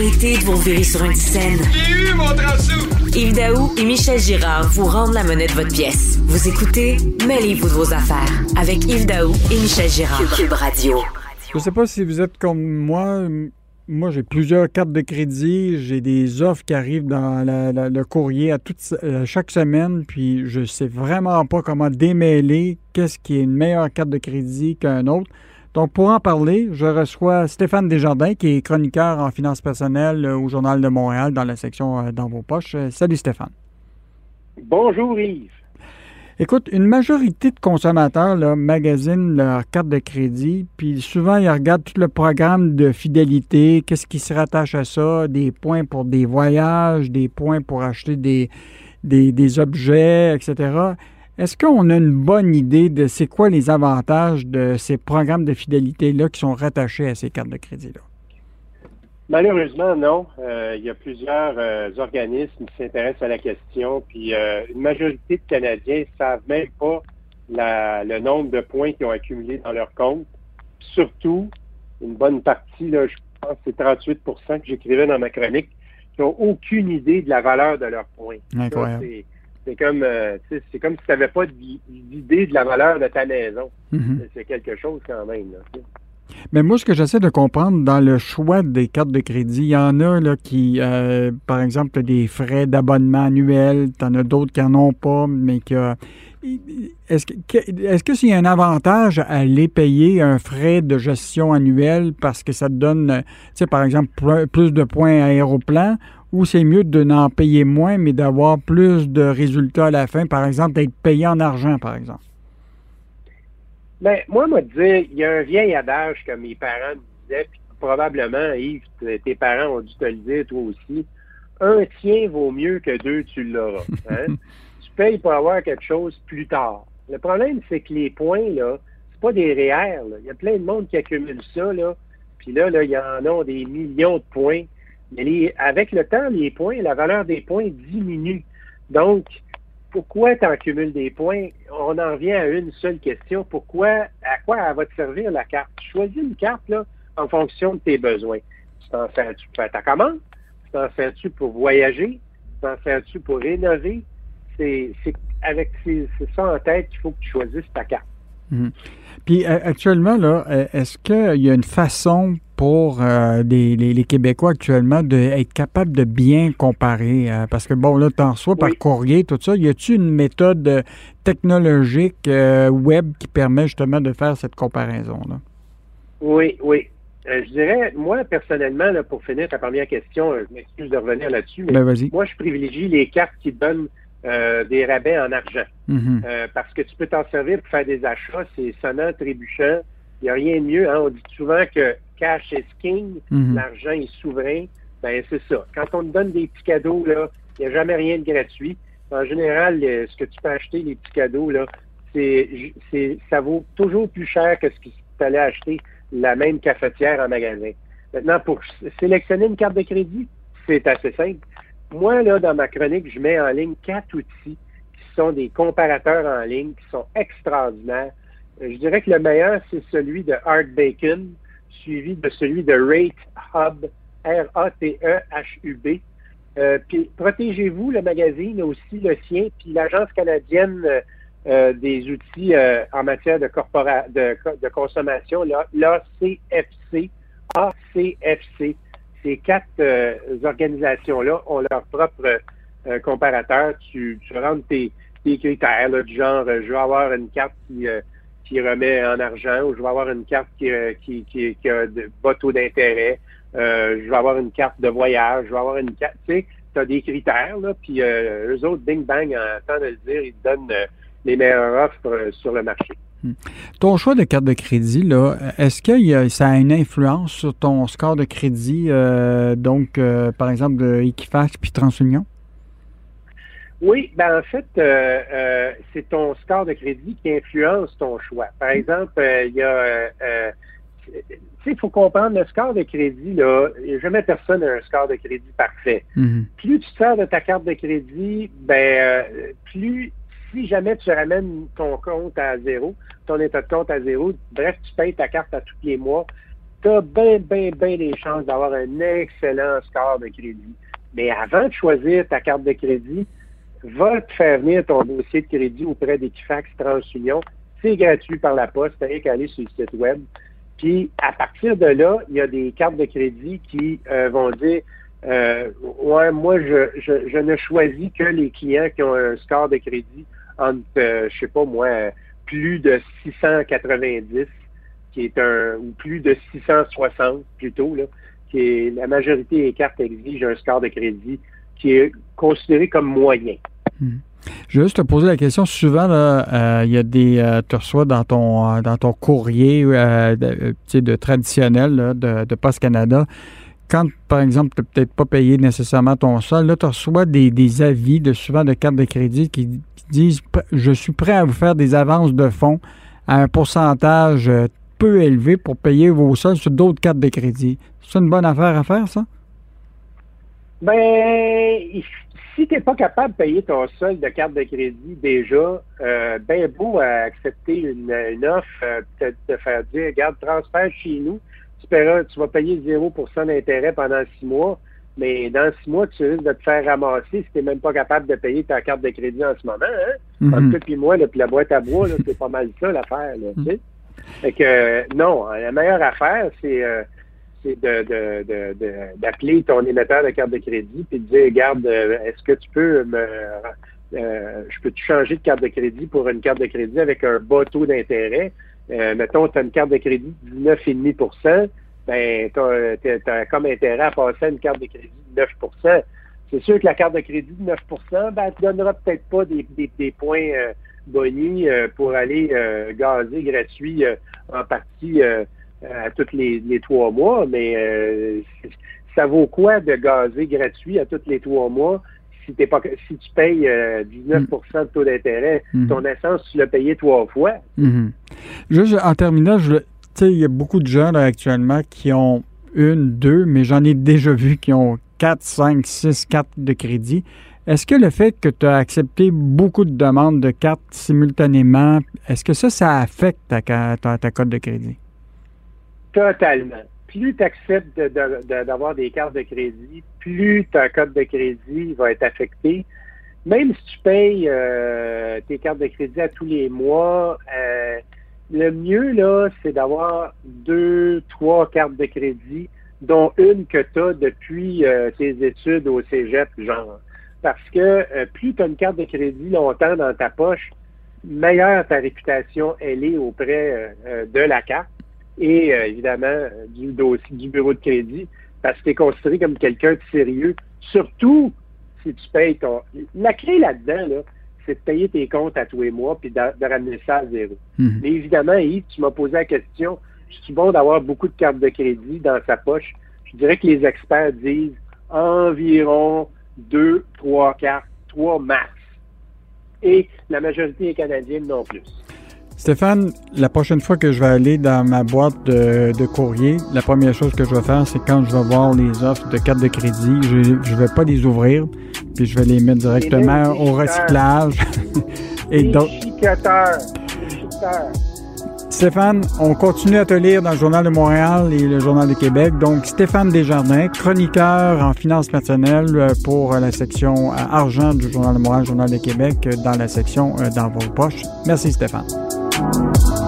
Arrêtez de vous virer sur un scène. J'ai eu mon Yves Daou et Michel Girard vous rendent la monnaie de votre pièce. Vous écoutez Mêlez-vous de vos affaires avec Yves Daou et Michel Girard. Cube Radio. Je ne sais pas si vous êtes comme moi. Moi, j'ai plusieurs cartes de crédit. J'ai des offres qui arrivent dans le courrier à toute, euh, chaque semaine. Puis, je sais vraiment pas comment démêler qu'est-ce qui est une meilleure carte de crédit qu'un autre. Donc, pour en parler, je reçois Stéphane Desjardins, qui est chroniqueur en finances personnelles au Journal de Montréal dans la section euh, Dans vos poches. Euh, salut Stéphane. Bonjour Yves. Écoute, une majorité de consommateurs là, magasinent leur carte de crédit, puis souvent ils regardent tout le programme de fidélité, qu'est-ce qui se rattache à ça, des points pour des voyages, des points pour acheter des, des, des objets, etc. Est-ce qu'on a une bonne idée de c'est quoi les avantages de ces programmes de fidélité-là qui sont rattachés à ces cartes de crédit-là? Malheureusement, non. Euh, il y a plusieurs euh, organismes qui s'intéressent à la question, puis euh, une majorité de Canadiens ne savent même pas le nombre de points qu'ils ont accumulés dans leur compte. Surtout, une bonne partie, là, je pense que c'est 38% que j'écrivais dans ma chronique, qui n'ont aucune idée de la valeur de leurs points. Incroyable. C'est comme, euh, c'est comme si tu n'avais pas d'idée de la valeur de ta maison. Mhm. C'est quelque chose quand même. mais moi, ce que j'essaie de comprendre dans le choix des cartes de crédit, il y en a là, qui, euh, par exemple, des frais d'abonnement annuel, tu en as d'autres qui n'en ont pas, mais que. Est-ce que est-ce que s'il y a un avantage à aller payer un frais de gestion annuel parce que ça te donne, tu sais, par exemple, plus de points aéroplan ou c'est mieux de n'en payer moins, mais d'avoir plus de résultats à la fin, par exemple, d'être payé en argent, par exemple? Bien, moi, me dire, il y a un vieil adage que mes parents me disaient, puis probablement, Yves, tes parents ont dû te le dire, toi aussi. Un tien vaut mieux que deux, tu l'auras. Hein? tu payes pour avoir quelque chose plus tard. Le problème, c'est que les points, là, c'est pas des réels. Il y a plein de monde qui accumule ça, là. Puis là, là, il y en a des millions de points avec le temps, les points, la valeur des points diminue. Donc, pourquoi tu en cumules des points? On en revient à une seule question. Pourquoi, à quoi elle va te servir la carte? Choisis une carte là, en fonction de tes besoins. Tu t'en sers-tu pour faire ta commande? Tu t'en sers-tu pour voyager? Tu t'en sers-tu pour rénover? C'est avec ça en tête qu'il faut que tu choisisses ta carte. Mhm. Puis actuellement, là, est-ce qu'il y a une façon pour euh, les, Québécois actuellement d'être capable de bien comparer? parce que bon, là, tu en reçois par courrier, tout ça. Y a-t-il une méthode technologique web qui permet justement de faire cette comparaison-là? Oui, oui. je dirais, moi, personnellement, là, pour finir ta première question, je m'excuse de revenir là-dessus, mais ben, moi, je privilégie les cartes qui donnent euh, des rabais en argent. Mhm. Euh, parce que tu peux t'en servir pour faire des achats, c'est sonnant, trébuchant. Il n'y a rien de mieux. Hein. On dit souvent que cash is king, mhm. l'argent est souverain. Ben c'est ça. Quand on te donne des petits cadeaux, là, il n'y a jamais rien de gratuit. En général, ce que tu peux acheter, les petits cadeaux, là, c'est, ça vaut toujours plus cher que ce que tu allais acheter la même cafetière en magasin. Maintenant, pour sélectionner une carte de crédit, c'est assez simple. Moi, là, dans ma chronique, je mets en ligne quatre outils qui sont des comparateurs en ligne qui sont extraordinaires. Je dirais que le meilleur, c'est celui de Art Bacon, suivi de celui de Rate Hub, R-A-T-E-H-U-B. Euh, puis protégez-vous, le magazine aussi le sien, puis l'Agence canadienne euh, des outils en matière de, corpora de, de consommation, l'ACFC, ACFC ces quatre euh, organisations-là ont leur propre euh, comparateur. Tu, tu rentres tes, critères, du genre, euh, je veux avoir une carte qui, qui remet en argent ou je veux avoir une carte qui, qui, qui, a de bas taux d'intérêt. je veux avoir une carte de voyage. Je veux avoir une carte. Tu sais, tu as des critères, là, puis eux autres, bing bang, en temps de le dire, ils te donnent les meilleures offres sur le marché. Hmm. Ton choix de carte de crédit, là, est-ce que ça a une influence sur ton score de crédit, euh, donc euh, par exemple de Equifax puis TransUnion? Oui, ben en fait, euh, c'est ton score de crédit qui influence ton choix. Par exemple, il y a tu sais, il faut comprendre, le score de crédit, là, jamais personne n'a un score de crédit parfait. Mm-hmm. Plus tu sers de ta carte de crédit, ben, plus si jamais tu ramènes ton compte à zéro, ton état de compte à zéro, bref, tu payes ta carte à tous les mois, tu as bien, bien, bien des chances d'avoir un excellent score de crédit. Mais avant de choisir ta carte de crédit, va te faire venir ton dossier de crédit auprès d'Equifax TransUnion. C'est gratuit par la poste, tu qu'à aller sur le site web. Puis à partir de là, il y a des cartes de crédit qui euh, vont dire euh, Ouais, moi, je, je, ne choisis que les clients qui ont un score de crédit entre, euh, je sais pas moi, plus de 690, qui est un, ou plus de 660 plutôt, là, qui est la majorité des cartes exigent un score de crédit qui est considéré comme moyen. Hmm. Je vais juste te poser la question. Souvent, euh, il y a des. Euh, tu reçois dans ton, euh, dans ton courrier de, traditionnel de, de Post Canada, quand, par exemple, tu n'as peut-être pas payé nécessairement ton sol, là, tu reçois des, des, avis de souvent de cartes de crédit qui, disent Je suis prêt à vous faire des avances de fonds à un pourcentage peu élevé pour payer vos sols sur d'autres cartes de crédit. C'est une bonne affaire à faire, ça? Ben, si tu n'es pas capable de payer ton solde de carte de crédit déjà, euh, ben beau à accepter une, offre, euh, peut-être te faire dire, regarde, transfert chez nous, tu, tu vas payer 0% d'intérêt pendant six mois, mais dans six mois, tu risques de te faire ramasser si tu n'es même pas capable de payer ta carte de crédit en ce moment. Hein? Mm puis moi, puis la boîte à bois, c'est pas mal ça l'affaire. Mm -hmm. Fait que non, la meilleure affaire, c'est... C'est d'appeler ton émetteur de carte de crédit et de dire, regarde, euh, est-ce que tu peux me... Euh, je peux te changer de carte de crédit pour une carte de crédit avec un bas taux d'intérêt? Euh, mettons, tu as une carte de crédit de 19,5 ben, tu as, comme intérêt à passer à une carte de crédit de 9% C'est sûr que la carte de crédit de 9 ben, elle te donnera peut-être pas des, des, points euh, pour aller gazer gratuit en partie à tous les, trois mois, mais euh, ça vaut quoi de gazer gratuit à tous les trois mois si, t'es pas, si tu payes 19% euh, de taux d'intérêt? Mm-hmm. Ton essence, tu l'as payé trois fois. Mm-hmm. Juste en terminant, il y a beaucoup de gens actuellement qui ont une, deux, mais j'en ai déjà vu qui ont quatre, cinq, six cartes de crédit. Est-ce que le fait que tu as accepté beaucoup de demandes de cartes simultanément, est-ce que ça, ça affecte ta, ta, ta code de crédit? Totalement. Plus tu acceptes d'avoir des cartes de crédit, plus ta code de crédit va être affecté. Même si tu payes euh, tes cartes de crédit à tous les mois, euh, le mieux, là, c'est d'avoir deux, trois cartes de crédit, dont une que tu as depuis euh, tes études au cégep, genre. Parce que plus tu as une carte de crédit longtemps dans ta poche, meilleure ta réputation elle est auprès de la carte et euh, évidemment du dossier du bureau de crédit parce que tu es considéré comme quelqu'un de sérieux, surtout si tu payes ton... La clé là-dedans, là, c'est de payer tes comptes à tous les mois puis de, ramener ça à zéro. Mhm. Mais évidemment, Yves, tu m'as posé la question, je suis bon d'avoir beaucoup de cartes de crédit dans sa poche? Je dirais que les experts disent environ deux, trois cartes, trois max. Et la majorité des Canadiens non plus. Stéphane, la prochaine fois que je vais aller dans ma boîte de, courrier, la première chose que je vais faire, c'est quand je vais voir les offres de cartes de crédit, je ne vais pas les ouvrir, puis je vais les mettre directement au recyclage. Et donc. Stéphane, on continue à te lire dans le Journal de Montréal et le Journal de Québec. Donc, Stéphane Desjardins, chroniqueur en finances personnelles euh, pour la section euh, argent du Journal de Montréal, Journal de Québec, euh, dans la section dans vos poches. Merci Stéphane. Thank you.